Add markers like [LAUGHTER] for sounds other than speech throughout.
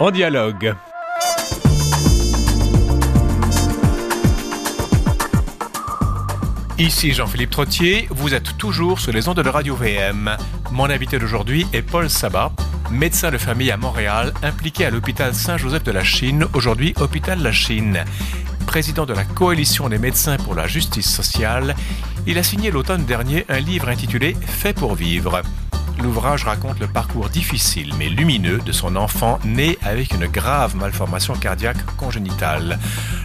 en dialogue. Ici Jean-Philippe Trottier, vous êtes toujours sur les ondes de Radio VM. Mon invité d'aujourd'hui est Paul Sabat, médecin de famille à Montréal, impliqué à l'hôpital Saint-Joseph de la Chine, aujourd'hui Hôpital La Chine. Président de la Coalition des médecins pour la justice sociale, il a signé l'automne dernier un livre intitulé Fait pour vivre. L'ouvrage raconte le parcours difficile mais lumineux de son enfant né avec une grave malformation cardiaque congénitale.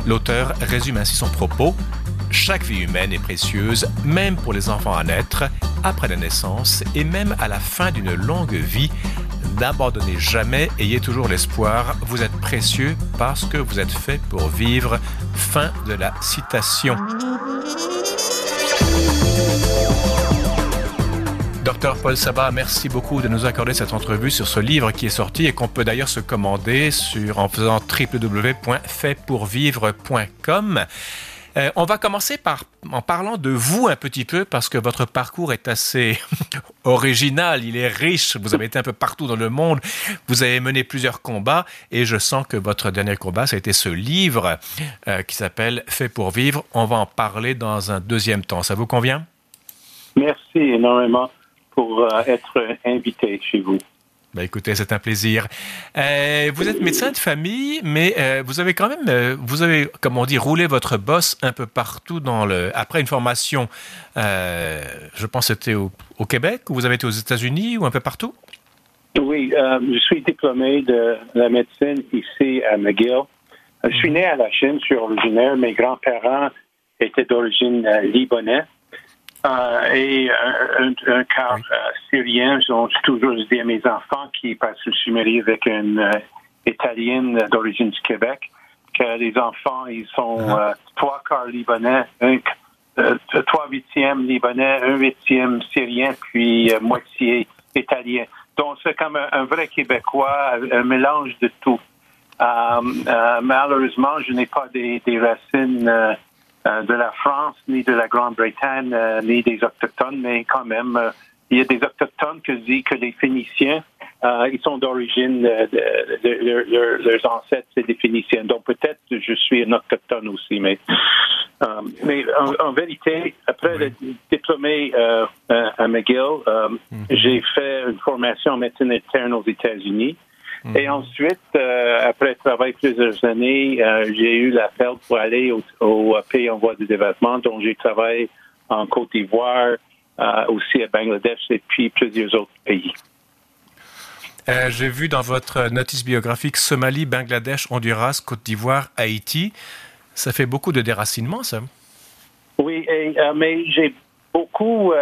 L'auteur résume ainsi son propos chaque vie humaine est précieuse, même pour les enfants à naître, après la naissance et même à la fin d'une longue vie. N'abandonnez jamais, ayez toujours l'espoir, vous êtes précieux parce que vous êtes fait pour vivre. Fin de la citation. Docteur Paul Sabat, merci beaucoup de nous accorder cette entrevue sur ce livre qui est sorti et qu'on peut d'ailleurs se commander sur, en faisant www.faitpourvivre.com. Euh, on va commencer par en parlant de vous un petit peu parce que votre parcours est assez [LAUGHS] original, il est riche. Vous avez été un peu partout dans le monde, vous avez mené plusieurs combats et je sens que votre dernier combat, ça a été ce livre euh, qui s'appelle Fait pour vivre. On va en parler dans un deuxième temps. Ça vous convient? Merci énormément pour euh, être invité chez vous. Ben écoutez, c'est un plaisir. Euh, vous êtes médecin de famille, mais euh, vous avez quand même, euh, vous avez, comme on dit, roulé votre bosse un peu partout dans le. Après une formation, je pense que c'était au, Québec, ou vous avez été aux États-Unis, ou un peu partout? Oui, je suis diplômé de la médecine ici à McGill. Je suis né à la Chine, je suis originaire. Mes grands-parents étaient d'origine libanaise. Euh, et un, un cas euh, syrien, j'ai toujours dit à mes enfants qui passent je suis marié avec une euh, Italienne d'origine du Québec, que les enfants, ils sont uh-huh. trois quarts libanais, un, trois huitièmes libanais, un huitième syrien, puis moitié italien. Donc, c'est comme un, vrai Québécois, un mélange de tout. malheureusement, je n'ai pas des, des racines euh, de la France, ni de la Grande-Bretagne, euh, ni des Autochtones, mais quand même, euh, il y a des Autochtones que dit que les Phéniciens, ils sont d'origine, leurs ancêtres, c'est des Phéniciens. Donc peut-être je suis un Autochtone aussi, mais, mais en, vérité, après le diplômé à McGill, mhm. j'ai fait une formation en médecine interne aux États-Unis. Et ensuite, euh, après travailler plusieurs années, euh, j'ai eu l'appel pour aller au, pays en voie de développement, dont j'ai travaillé en Côte d'Ivoire, euh, aussi à Bangladesh et puis plusieurs autres pays. j'ai vu dans votre notice biographique Somalie, Bangladesh, Honduras, Côte d'Ivoire, Haïti. Ça fait beaucoup de déracinement, ça. Oui, mais j'ai beaucoup,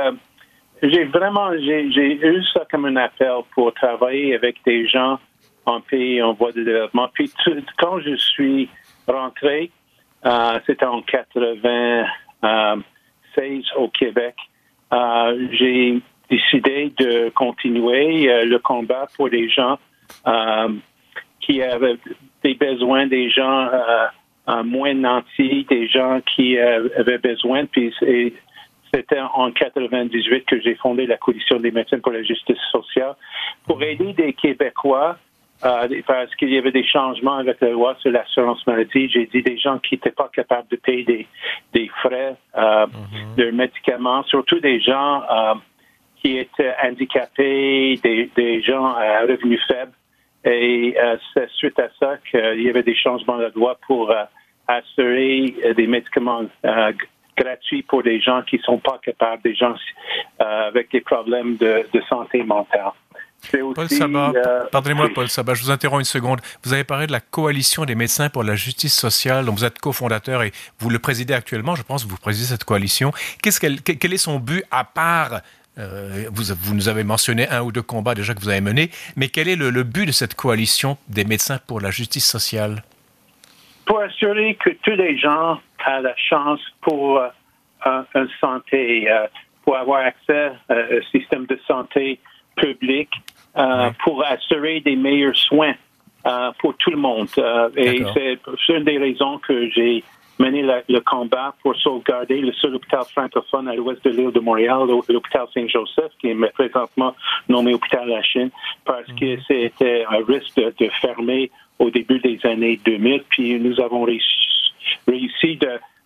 j'ai vraiment, j'ai eu ça comme un appel pour travailler avec des gens en pays en voie de développement. Puis quand je suis rentré, euh, c'était en 96 au Québec, euh, j'ai décidé de continuer euh, le combat pour des gens qui avaient des besoins, des gens moins nantis, des gens qui avaient besoin. Puis c'était en 98 que j'ai fondé la Coalition des médecins pour la justice sociale pour aider des Québécois euh, parce qu'il y avait des changements avec la loi sur l'assurance maladie. J'ai dit des gens qui n'étaient pas capables de payer des, des frais euh, mhm. de médicaments, surtout des gens euh, qui étaient handicapés, des, des gens à revenus faibles. Et euh, c'est suite à ça qu'il y avait des changements de loi pour assurer des médicaments gratuits pour des gens qui ne sont pas capables, des gens avec des problèmes de, de santé mentale. Paul Sabat, euh, pardonnez-moi Paul Sabat, je vous interromps une seconde. Vous avez parlé de la coalition des médecins pour la justice sociale, dont vous êtes cofondateur et vous le présidez actuellement, je pense, vous présidez cette coalition. Qu'est-ce quel est son but à part euh, vous, vous, nous avez mentionné un ou deux combats déjà que vous avez menés, mais quel est le, but de cette coalition des médecins pour la justice sociale? Pour assurer que tous les gens aient la chance pour euh, une santé, pour avoir accès à un système de santé public euh, pour assurer des meilleurs soins euh, pour tout le monde. Euh, et c'est une des raisons que j'ai mené le combat pour sauvegarder le seul hôpital francophone à l'ouest de l'île de Montréal, l'hôpital Saint-Joseph, qui est présentement nommé hôpital La Chine, parce que mhm. c'était un risque de, fermer au début des années 2000. Puis nous avons réussi,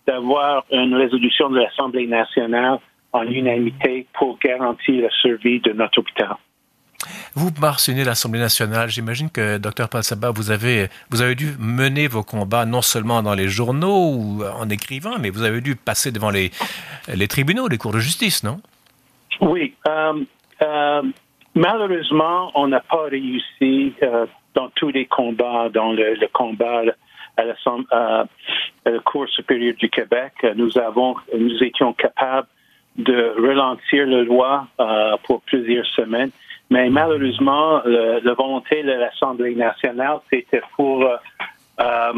d'avoir une résolution de l'Assemblée nationale en unanimité pour garantir la survie de notre hôpital. Vous mentionnez l'Assemblée nationale. J'imagine que, Dr Palsaba, vous avez, vous avez dû mener vos combats non seulement dans les journaux ou en écrivant, mais vous avez dû passer devant les, les tribunaux, les cours de justice, non? Oui. Euh, euh, malheureusement, on n'a pas réussi euh, dans tous les combats, dans le, combat à la, à la Cour supérieure du Québec. Nous avons, nous étions capables de ralentir la loi pour plusieurs semaines mais malheureusement, la volonté de l'Assemblée nationale, c'était pour euh, euh,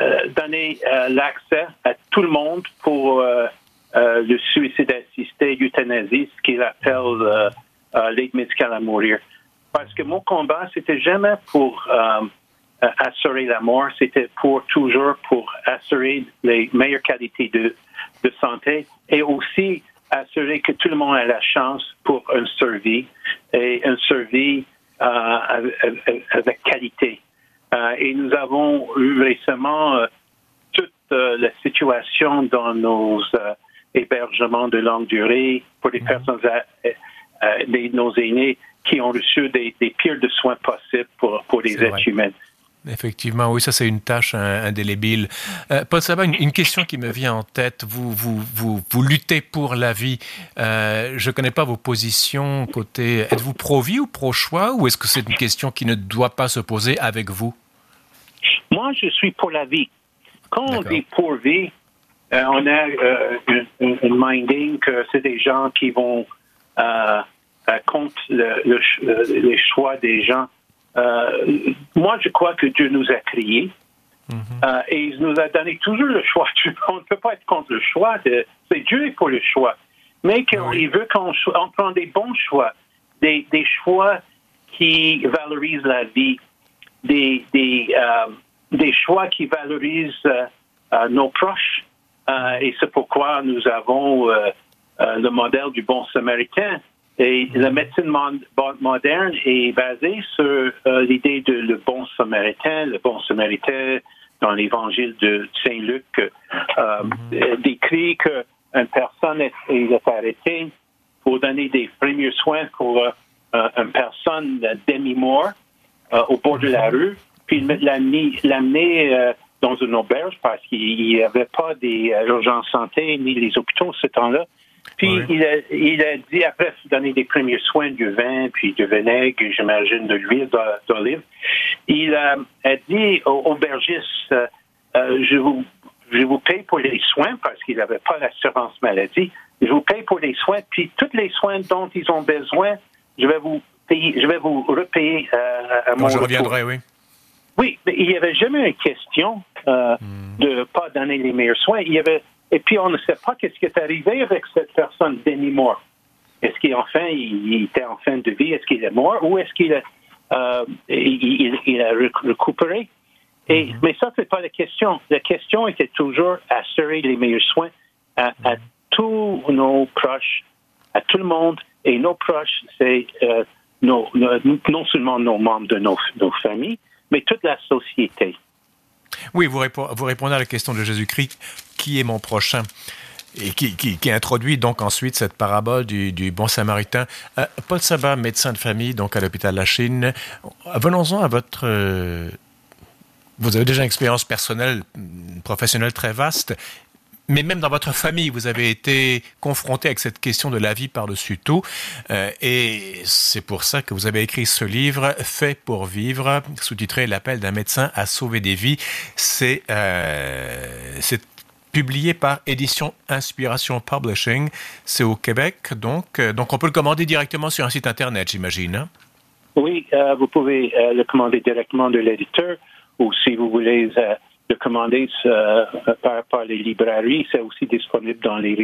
euh, donner l'accès à tout le monde pour le suicide assisté, euthanasie, ce qu'il appelle l'aide médicale à mourir. Parce que mon combat, c'était jamais pour assurer la mort, c'était pour toujours pour assurer les meilleures qualités de, de santé et aussi assurer que tout le monde a la chance pour une survie et une survie euh, avec, qualité. Euh, et nous avons eu récemment euh, toute la situation dans nos hébergements de longue durée pour les mhm. personnes, nos aînés qui ont reçu des, pires de soins possibles pour, pour les êtres humains. Effectivement, oui, ça c'est une tâche indélébile. Euh, Paul Sabat, une, question qui me vient en tête. Vous, vous, vous, vous luttez pour la vie. Euh, je ne connais pas vos positions côté. Êtes-vous pro-vie ou pro-choix ou est-ce que c'est une question qui ne doit pas se poser avec vous? Moi, je suis pour la vie. Quand on dit pour vie, euh, on a une, minding que c'est des gens qui vont contre le, les choix des gens euh, moi, je crois que Dieu nous a créés. Mhm. Euh, et il nous a donné toujours le choix. [LAUGHS] On ne peut pas être contre le choix. C'est Dieu pour le choix. Mais qu'il veut qu'on on prenne des bons choix, des, des, choix qui valorisent la vie, des, des, euh, des choix qui valorisent nos proches. et c'est pourquoi nous avons le modèle du bon samaritain et la médecine moderne est basée sur euh, l'idée de le bon samaritain. Le bon samaritain, dans l'évangile de Saint Luc, euh, mhm. décrit qu'une personne est, est, arrêtée pour donner des premiers soins pour euh, une personne demi-mort au bord de la mhm. rue, puis l'amener dans une auberge parce qu'il n'y avait pas des urgences santé ni les hôpitaux ce temps-là. Puis il, a, il a dit, après donner des premiers soins du vin, puis du vinaigre, j'imagine de l'huile d'olive, il a, dit aux aubergistes, euh, euh, je vous je vous paye pour les soins parce qu'ils n'avaient pas l'assurance maladie. Je vous paye pour les soins, puis tous les soins dont ils ont besoin, je vais vous payer, je vais vous repayer euh, à mon Je reviendrai, oui. Oui, mais il n'y avait jamais une question euh, hmm. de ne pas donner les meilleurs soins. Il y avait et puis, on ne sait pas qu'est-ce qui est arrivé avec cette personne, Denis Moore. Est-ce qu'il enfin, il, était en fin de vie? Est-ce qu'il est mort? Ou est-ce qu'il a, euh, il, a récupéré? Et, mm-hmm. Mais ça, c'est pas la question. La question était toujours assurer les meilleurs soins à, mm-hmm. tous nos proches, à tout le monde. Et nos proches, c'est euh, non seulement nos membres de nos, nos familles, mais toute la société. Oui, vous, répondez à la question de Jésus-Christ, qui est mon prochain et qui, qui, introduit donc ensuite cette parabole du, bon samaritain. Euh, Paul Sabat, médecin de famille, donc à l'hôpital de la Chine, venons-en à votre... Euh, vous avez déjà une expérience personnelle, professionnelle très vaste mais même dans votre famille, vous avez été confronté avec cette question de la vie par-dessus tout. Euh, et c'est pour ça que vous avez écrit ce livre, Fait pour vivre, sous-titré L'appel d'un médecin à sauver des vies. C'est euh, publié par Édition Inspiration Publishing. C'est au Québec, donc. Donc on peut le commander directement sur un site Internet, j'imagine. Hein? Oui, euh, vous pouvez euh, le commander directement de l'éditeur ou si vous voulez euh, de commander euh, par, par, les librairies. C'est aussi disponible dans les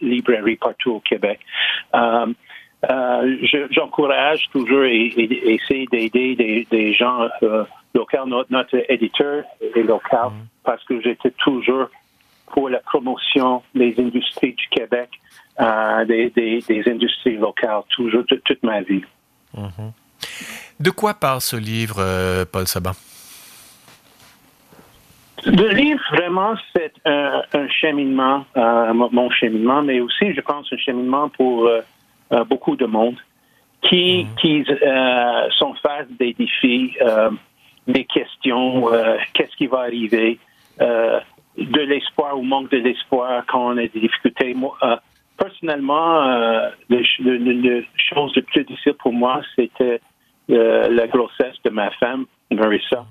librairies partout au Québec. Euh, euh, J'encourage toujours et, et, essayer d'aider des, des, gens locaux. Notre, notre, éditeur est local mm-hmm. parce que j'étais toujours pour la promotion des industries du Québec, des, des, industries locales, toujours, toute, ma vie. Mhm. De quoi parle ce livre, Paul Sabat? Le livre, vraiment, c'est un, cheminement, euh, mon cheminement, mais aussi, je pense, un cheminement pour euh, euh, beaucoup de monde qui, mhm. qui sont face des défis, des questions, qu'est-ce qui va arriver, de l'espoir ou manque de l'espoir quand on a des difficultés. Moi, personnellement, la chose le plus difficile pour moi, c'était la grossesse de ma femme, Marissa.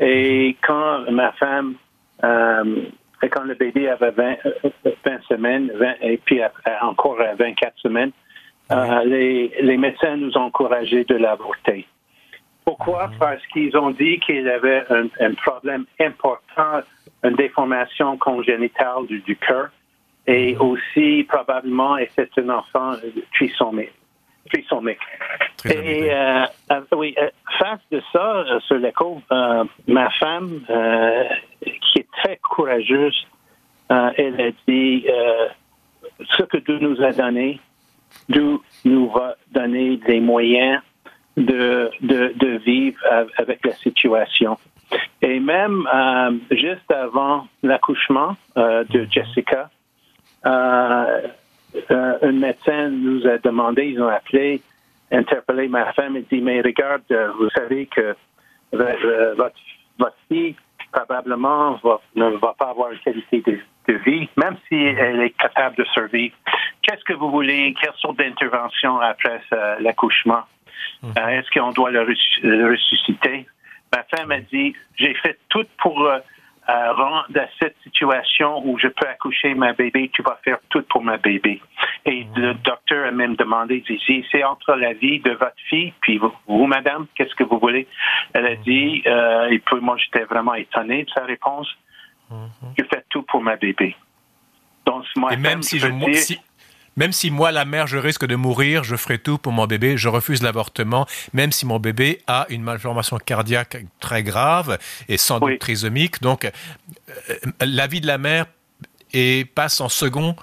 Et quand ma femme, euh, quand le bébé avait 20, 20 semaines, 20, et puis encore 24 semaines, euh, les, les, médecins nous ont encouragé de l'avorter. Pourquoi? Parce qu'ils ont dit qu'il avait un, un, problème important, une déformation congénitale du, du cœur et aussi probablement, et c'est un enfant trisomique. Et euh, euh, oui, euh, face de ça, sur l'écho, ma femme, qui est très courageuse, elle a dit ce que Dieu nous a donné, Dieu nous va donner des moyens de, de, de vivre avec la situation. Et même juste avant l'accouchement de mhm. Jessica, un médecin nous a demandé, ils ont appelé interpellé ma femme et dit, mais regarde, euh, vous savez que euh, votre, votre fille probablement ne va pas avoir une qualité de, vie, même si elle est capable de survivre. Qu'est-ce que vous voulez? Quelle sorte d'intervention après l'accouchement? Euh, est-ce qu'on doit le, ressusciter? Ma femme a dit, j'ai fait tout pour euh, rendre cette situation où je peux accoucher ma bébé, tu vas faire tout pour ma bébé. Et mhm. le docteur a même demandé, dit, c'est entre la vie de votre fille, puis vous, madame, qu'est-ce que vous voulez? Elle a mhm. dit, euh, et puis moi j'étais vraiment étonné de sa réponse, je fais tout pour ma bébé. Donc, moi, et même si je, si, même si moi, la mère, je risque de mourir, je ferai tout pour mon bébé, je refuse l'avortement, même si mon bébé a une malformation cardiaque très grave et sans doute trisomique. Donc, euh, la vie de la mère et passe en second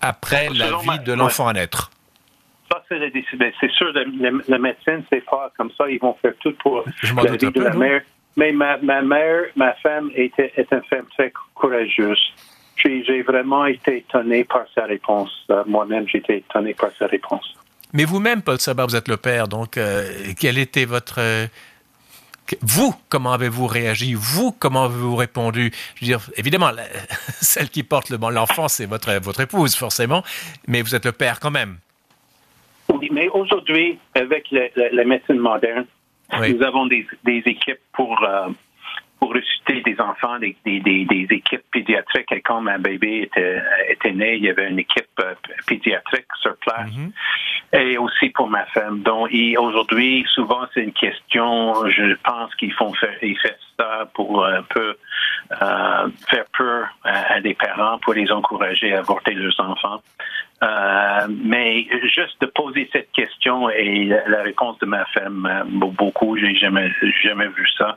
après la vie de l'enfant à naître. Ça, c'est C'est sûr, la, médecine, c'est pas comme ça. Ils vont faire tout pour la vie de la mère. Mais ma, mère, ma femme était, est une femme très courageuse j'ai vraiment été étonné par sa réponse. Euh, moi-même, j'ai été étonné par sa réponse. Mais vous-même, Paul Sabat, vous êtes le père, donc euh, quel était votre... Euh, vous, comment avez-vous réagi? Vous, comment avez-vous répondu? Je veux dire, évidemment, [LAUGHS] celle qui porte l'enfant, c'est votre, votre épouse, forcément, mais vous êtes le père quand même. Oui, mais aujourd'hui, avec la, médecine moderne, nous avons des, des équipes pour pour ressusciter des enfants, des, des, des, équipes pédiatriques. Et quand ma bébé était, était né, il y avait une équipe euh, pédiatrique sur place. Mhm. Et aussi pour ma femme. Donc, aujourd'hui, souvent, c'est une question, je pense qu'ils font faire, ils font ça pour un peu euh, faire peur à, des parents, pour les encourager à avorter leurs enfants. Euh, mais juste de poser cette question et la, réponse de ma femme, beaucoup, j'ai jamais, jamais vu ça.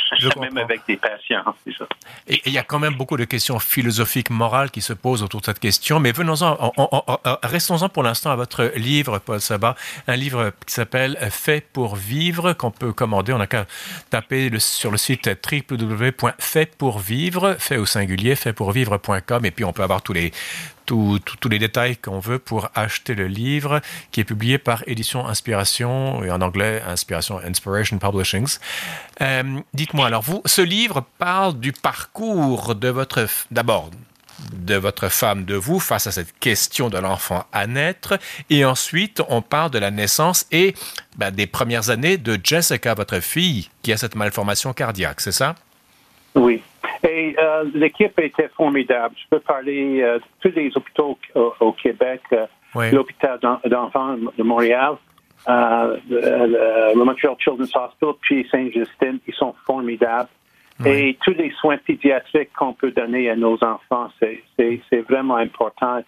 [LAUGHS] même avec des patients, c'est ça. Et il y a quand même beaucoup de questions philosophiques, morales qui se posent autour de cette question. Mais venons-en, restons-en pour l'instant à votre livre, Paul Sabat, un livre qui s'appelle Fait pour vivre, qu'on peut commander. On n'a qu'à taper sur le site www.faitpourvivre, fait au singulier, faitpourvivre.com, et puis on peut avoir tous les tous les détails qu'on veut pour acheter le livre qui est publié par Édition Inspiration et en anglais Inspiration Inspiration Publishings. Euh, dites-moi alors vous, ce livre parle du parcours de votre d'abord de votre femme, de vous, face à cette question de l'enfant à naître. Et ensuite, on parle de la naissance et ben, des premières années de Jessica, votre fille, qui a cette malformation cardiaque, c'est ça? Oui. Et euh, l'équipe était formidable. Je peux parler de euh, tous les hôpitaux au, Québec, euh, l'hôpital d'enfants de Montréal, le, Montreal Children's Hospital, puis Saint-Justin, ils sont formidables. Et tous les soins pédiatriques qu'on peut donner à nos enfants, c'est vraiment important.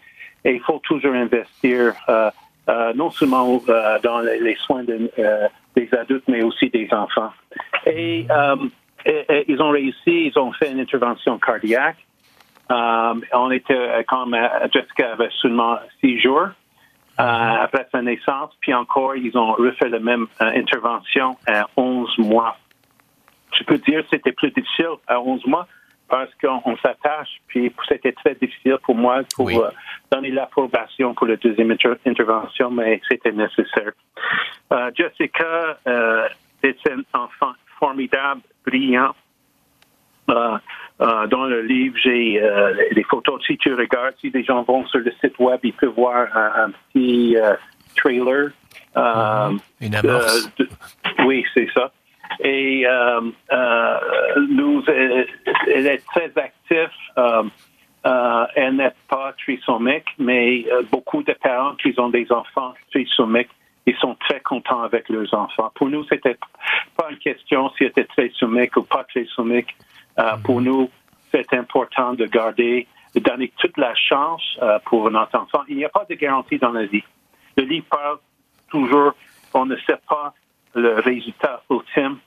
Et il faut toujours investir non seulement dans les, soins des adultes, mais aussi des enfants. Et ils ont réussi, ils ont fait une intervention cardiaque. on était comme Jessica avait seulement six jours. Après sa naissance, puis encore, ils ont refait la même intervention à 11 mois. Je peux dire que c'était plus difficile à 11 mois parce qu'on s'attache, puis c'était très difficile pour moi pour euh, donner l'approbation pour la deuxième intervention, mais c'était nécessaire. Euh, Jessica euh, est un enfant formidable, brillant. Dans le livre, j'ai des photos. Si tu regardes, si des gens vont sur le site web, ils peuvent voir un, petit trailer. Une amorce. oui, c'est ça. Et euh, euh, nous, elle est très active. Euh, elle n'est pas trisomique, mais beaucoup de parents qui ont des enfants trisomiques, ils sont très contents avec leurs enfants. Pour nous, c'était pas une question si était trisomique ou pas trisomique. Euh, pour mhm. nous, c'est important de garder, de donner toute la chance pour notre enfant. Il n'y a pas de garantie dans la vie. Le livre parle toujours, on ne sait pas le résultat ultime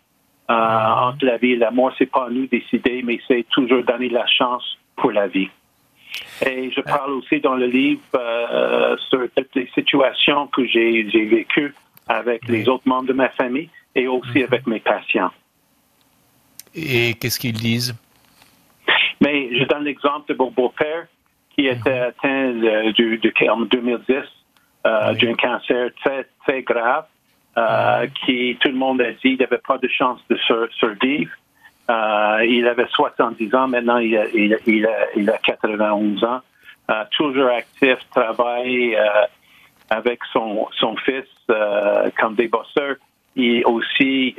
euh, entre la vie et la mort. C'est pas à nous décider, mais c'est toujours donner la chance pour la vie. Et je parle aussi dans le livre euh, sur toutes les situations que j'ai vécues avec les autres membres de ma famille et aussi mhm. avec mes patients. Et qu'est-ce qu'ils disent? Mais je donne l'exemple de mon beau-père qui mhm. était atteint du, en 2010 euh, d'un cancer très, très grave. Euh, qui tout le monde a dit qu'il n'avait pas de chance de survivre. Euh, il avait 70 ans, maintenant il a, il, il il a 91 ans. Toujours actif, travaille avec son, son fils comme des bosseurs. Il aussi,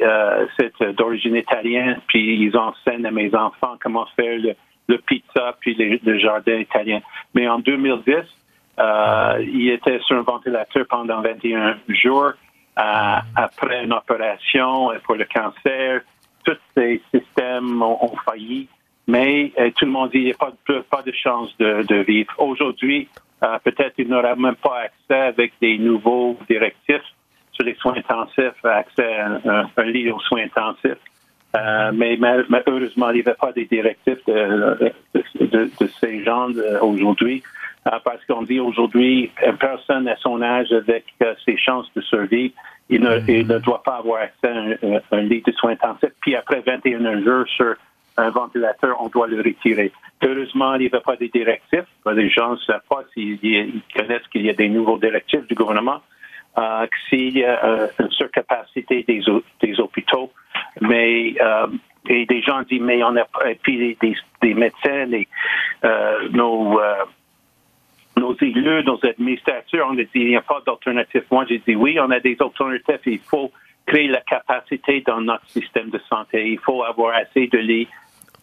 c'est d'origine italienne, puis ils enseignent à mes enfants comment faire le, pizza puis le jardin italien. Mais en 2010, il était sur un ventilateur pendant 21 jours après une opération pour le cancer. Tous ces systèmes ont, failli, mais euh, tout le monde dit qu'il n'y a pas, de chance de, vivre. Aujourd'hui, euh, peut-être il n'aura même pas accès avec des nouveaux directifs sur les soins intensifs, accès à un, lit aux soins intensifs. Euh, mais malheureusement, il n'y avait pas des directives de, de ces gens aujourd'hui. Euh, parce qu'on dit aujourd'hui, personne à son âge avec euh, ses chances de survie, il ne, doit pas avoir accès à un, lit de soins intensifs. Puis après 21 jours sur un ventilateur, on doit le retirer. Heureusement, il n'y avait pas de directives. Les gens ne savent pas s'ils connaissent qu'il y a des nouveaux directives du gouvernement. Euh, y a une surcapacité des, hôpitaux, mais et des gens disent mais on a puis des, médecins, nos nos élus, nos administrateurs, on a dit il n'y a pas d'alternative. Moi, j'ai dit oui, on a des alternatives. Il faut créer la capacité dans notre système de santé. Il faut avoir assez de lits,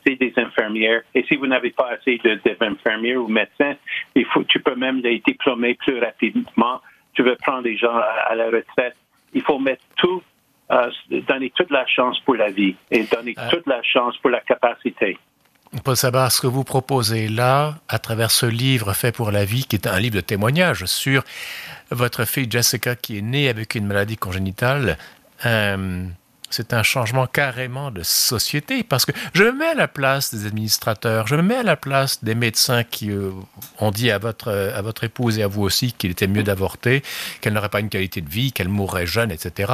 des infirmières. Et si vous n'avez pas assez d'infirmières ou médecins, il faut, tu peux même les diplômer plus rapidement. Tu veux prendre des gens à, la retraite. Il faut mettre tout, euh, donner toute la chance pour la vie et donner euh. toute la chance pour la capacité. Paul savoir ce que vous proposez là, à travers ce livre fait pour la vie, qui est un livre de témoignage sur votre fille Jessica qui est née avec une maladie congénitale. Euh, c'est un changement carrément de société parce que je me mets à la place des administrateurs, je me mets à la place des médecins qui euh, ont dit à votre, à votre épouse et à vous aussi qu'il était mieux d'avorter, qu'elle n'aurait pas une qualité de vie, qu'elle mourrait jeune, etc.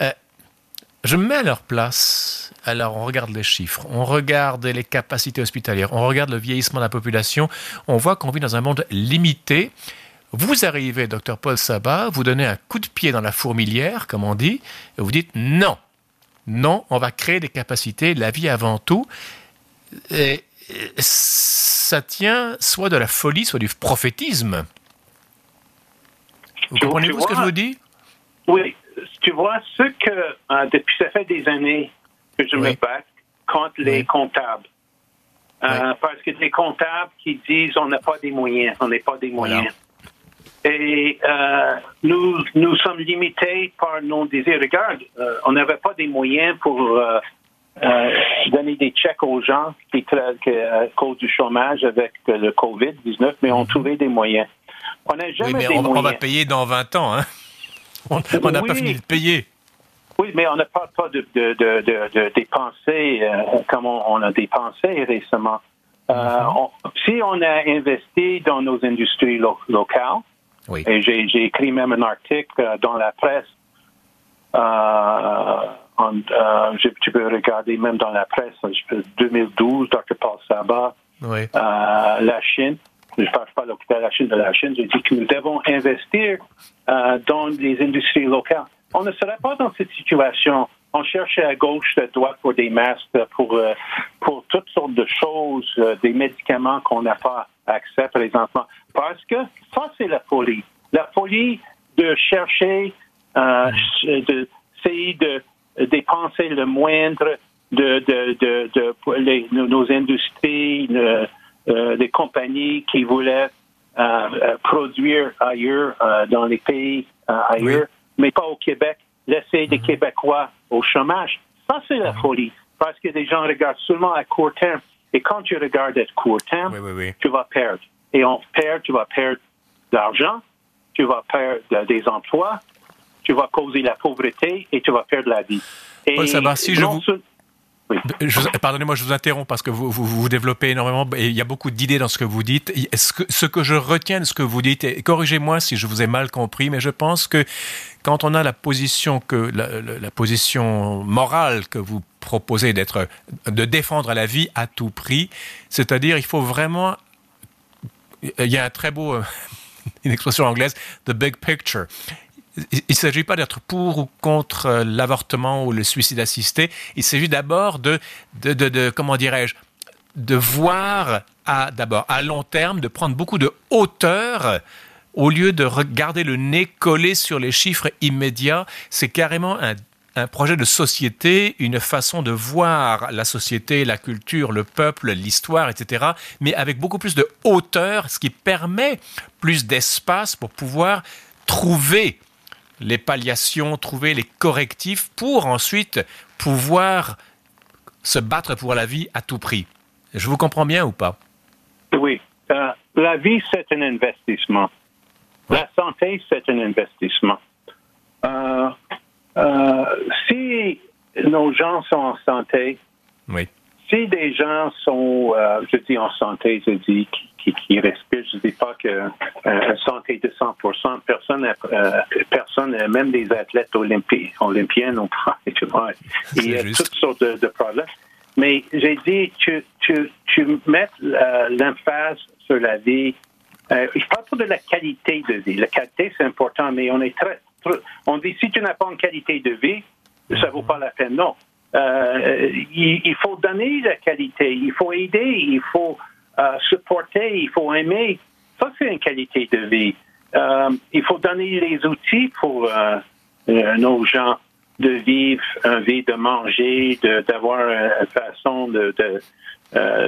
Euh, je me mets à leur place. Alors, on regarde les chiffres, on regarde les capacités hospitalières, on regarde le vieillissement de la population. On voit qu'on vit dans un monde limité. Vous arrivez, docteur Paul Sabat, vous donnez un coup de pied dans la fourmilière, comme on dit, et vous dites non, non, on va créer des capacités, la vie avant tout. Et ça tient soit de la folie, soit du prophétisme. Vous comprenez-vous ce que je vous dis? Oui, tu vois, ce que, euh, depuis, ça fait des années que je me bats contre les comptables. Euh, parce que des comptables qui disent on n'a pas des moyens, on n'a pas des moyens. Et euh, nous, nous sommes limités par nos désirs. Regarde, on n'avait pas des moyens pour donner des chèques aux gens qui, à cause du chômage avec le COVID-19, mais on mhm. trouvait des moyens. On n'a jamais oui, mais on, va payer dans 20 ans. Hein? On n'a pas fini de payer. Oui, mais on ne parle pas de, de, de, de dépenser euh, comme on, a dépensé récemment. Euh, mhm. si on a investi dans nos industries locales, et j'ai écrit même un article euh, dans la presse, en, tu peux regarder même dans la presse, 2012, Dr. Paul Sabat, la Chine, je ne parle pas de la Chine de la Chine, je dis que nous devons investir dans les industries locales. On ne serait pas dans cette situation. On cherchait à gauche, à droite pour des masques, pour, euh, pour toutes sortes de choses, euh, des médicaments qu'on n'a pas accès présentement. Parce que ça, c'est la folie. La folie de chercher, euh, d'essayer de dépenser le moindre de, de, de, de nos industries, des compagnies qui voulaient produire ailleurs, dans les pays ailleurs mais pas au Québec, laisser des mhm. Québécois au chômage. Ça, c'est la mhm. folie. Parce que les gens regardent seulement à court terme. Et quand tu regardes à court terme, tu vas perdre. Et on perd, tu vas perdre de l'argent, tu vas perdre des emplois, tu vas causer la pauvreté et tu vas perdre la vie. Et Paul si je vous... Pardonnez-moi, je vous interromps parce que vous, vous, développez énormément et il y a beaucoup d'idées dans ce que vous dites. Ce que, je retiens de ce que vous dites, et corrigez-moi si je vous ai mal compris, mais je pense que quand on a la position que la, position morale que vous proposez d'être de défendre la vie à tout prix, c'est-à-dire il faut vraiment il y a un très beau [LAUGHS] une expression anglaise, the big picture il ne s'agit pas d'être pour ou contre euh, l'avortement ou le suicide assisté. Il s'agit d'abord de, de, de, comment dirais-je, de voir à d'abord à long terme, de prendre beaucoup de hauteur au lieu de regarder le nez collé sur les chiffres immédiats. C'est carrément un, un projet de société, une façon de voir la société, la culture, le peuple, l'histoire, etc., mais avec beaucoup plus de hauteur, ce qui permet plus d'espace pour pouvoir trouver les palliations, trouver les correctifs pour ensuite pouvoir se battre pour la vie à tout prix. Je vous comprends bien ou pas? Oui. Euh, la vie, c'est un investissement. La santé, c'est un investissement. Euh, euh, si nos gens sont en santé, oui. Si des gens sont, je dis en santé, je dis qui, qui respirent. Je ne dis pas que euh, santé de 100 personne, euh, personne, même des athlètes olympiens n'ont pas. [LAUGHS] Il y a toutes sortes de, problèmes. Mais j'ai dit, tu, tu, tu mets euh, l'emphase sur la vie. Euh, je parle pas de la qualité de vie. La qualité, c'est important, mais on est très, on dit si tu n'as pas une qualité de vie, ça vaut pas la peine. Non. Euh, il, il, faut donner la qualité, il faut aider, il faut euh, supporter, il faut aimer. Ça, c'est une qualité de vie. Euh, il faut donner les outils pour euh, nos gens de vivre une vie, de manger, d'avoir une façon de,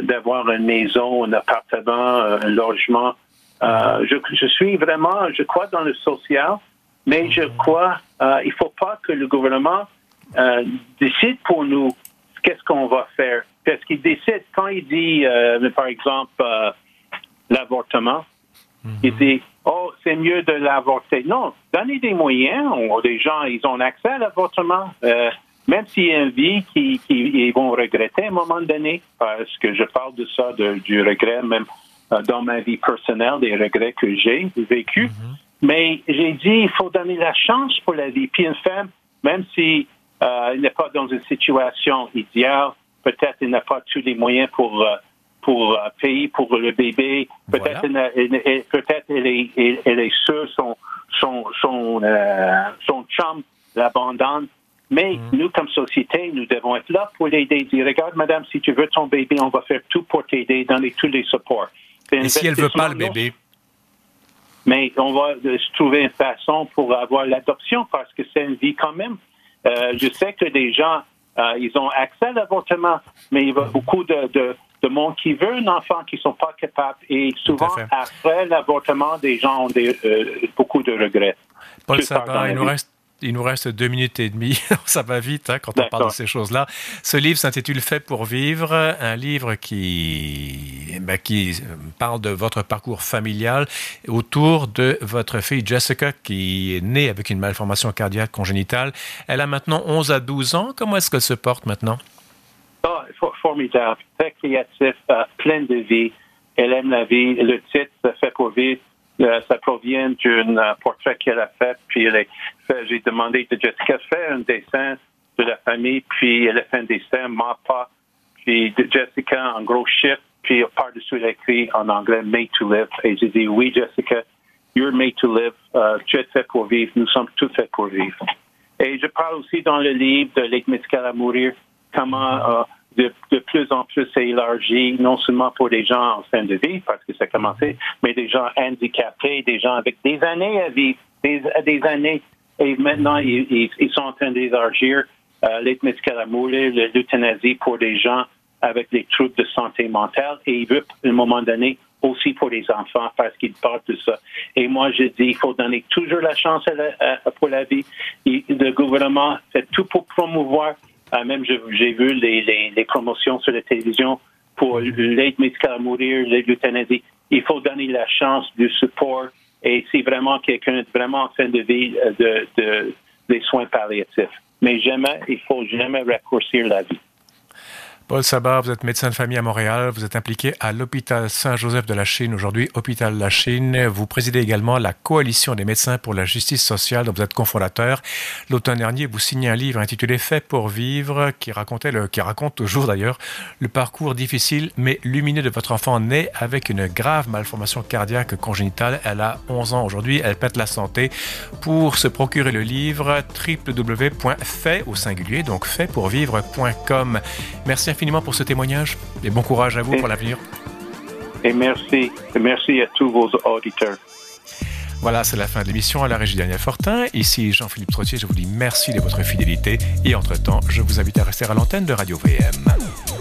d'avoir une maison, un appartement, un logement. Je, je, suis vraiment, je crois dans le social, mais je crois euh, il faut pas que le gouvernement décide pour nous qu'est-ce qu'on va faire. Parce qu'il décide, quand il dit, euh, par exemple, euh, l'avortement, il mhm. dit, oh, c'est mieux de l'avorter. Non, donnez des moyens. des gens, ils ont accès à l'avortement. Euh, même s'il y a une vie qu'ils qui, vont regretter à un moment donné, parce que je parle de ça, du regret, même dans ma vie personnelle, des regrets que j'ai vécu. Mhm. Mais j'ai dit, il faut donner la chance pour la vie. Puis une femme, même si il n'est pas dans une situation idéale, peut-être il n'a pas tous les moyens pour euh, pour euh, payer pour le bébé. Peut-être peut-être elle est, elle est sûre son son son euh, son chum l'abandonne. Mais mm. nous, comme société, nous devons être là pour l'aider. Dire, regarde, madame, si tu veux ton bébé, on va faire tout pour t'aider, donner tous les supports. Et si elle veut pas le bébé? Mais on va trouver une façon pour avoir l'adoption parce que c'est une vie quand même. Je sais que des gens euh, ils ont accès à l'avortement, mais il y a beaucoup de, de, de, monde qui veut un enfant qui ne sont pas capables. Et souvent, après l'avortement, des gens ont des, euh, beaucoup de regrets. Paul Sabat, il nous reste Il nous reste deux minutes et demie. [LAUGHS] Ça va vite hein, quand on parle de ces choses-là. Ce livre s'intitule Fait pour vivre, un livre qui, ben, qui parle de votre parcours familial autour de votre fille Jessica qui est née avec une malformation cardiaque congénitale. Elle a maintenant 11 à 12 ans. Comment est-ce qu'elle se porte maintenant? Oh, formidable, très créatif, euh, plein de vie. Elle aime la vie. Le titre, Fait pour vivre, euh, ça provient d'un euh, portrait qu'elle a fait. Puis j'ai demandé à Jessica de faire un dessin de la famille, puis elle a fait un dessin, ma pas. Puis Jessica en gros chiffre, puis par-dessus écrit en anglais Made to Live. Et j'ai dit oui, Jessica, you're made to live. Euh, tu es fait pour vivre. Nous sommes tous faits pour vivre. Et je parle aussi dans le livre de l'aide médicale à mourir comment de, plus en plus élargi, non seulement pour des gens en fin de vie, parce que ça a commencé, mais des gens handicapés, des gens avec des années à vivre, des, années. Et maintenant, ils, sont en train d'élargir euh, l'aide médicale à mourir, l'euthanasie pour des gens avec des troubles de santé mentale. Et ils veulent, à un moment donné, aussi pour les enfants parce qu'ils parlent de ça. Et moi, je dis, il faut donner toujours la chance pour la vie. le gouvernement fait tout pour promouvoir même j'ai vu les, les, promotions sur la télévision pour l'aide médicale à mourir, l'euthanasie. Il faut donner la chance du support et si vraiment quelqu'un est vraiment en fin de vie euh, de, de, des soins palliatifs. Mais jamais, il faut jamais raccourcir la vie. Paul Sabat, vous êtes médecin de famille à Montréal, vous êtes impliqué à l'hôpital Saint-Joseph de la Chine, aujourd'hui hôpital La Chine. Vous présidez également la coalition des médecins pour la justice sociale dont vous êtes cofondateur. L'automne dernier, vous signez un livre intitulé Fait pour vivre qui racontait qui raconte toujours d'ailleurs le parcours difficile mais lumineux de votre enfant né avec une grave malformation cardiaque congénitale. Elle a 11 ans aujourd'hui, elle pète la santé. Pour se procurer le livre, www.fait au singulier, donc faitpourvivre.com. Merci infiniment pour ce témoignage et bon courage à vous pour l'avenir. Et merci. merci à tous vos auditeurs. Voilà, c'est la fin de l'émission à la régie Daniel Fortin. Ici Jean-Philippe Trottier, je vous dis merci de votre fidélité et entre-temps, je vous invite à rester à l'antenne de Radio VM.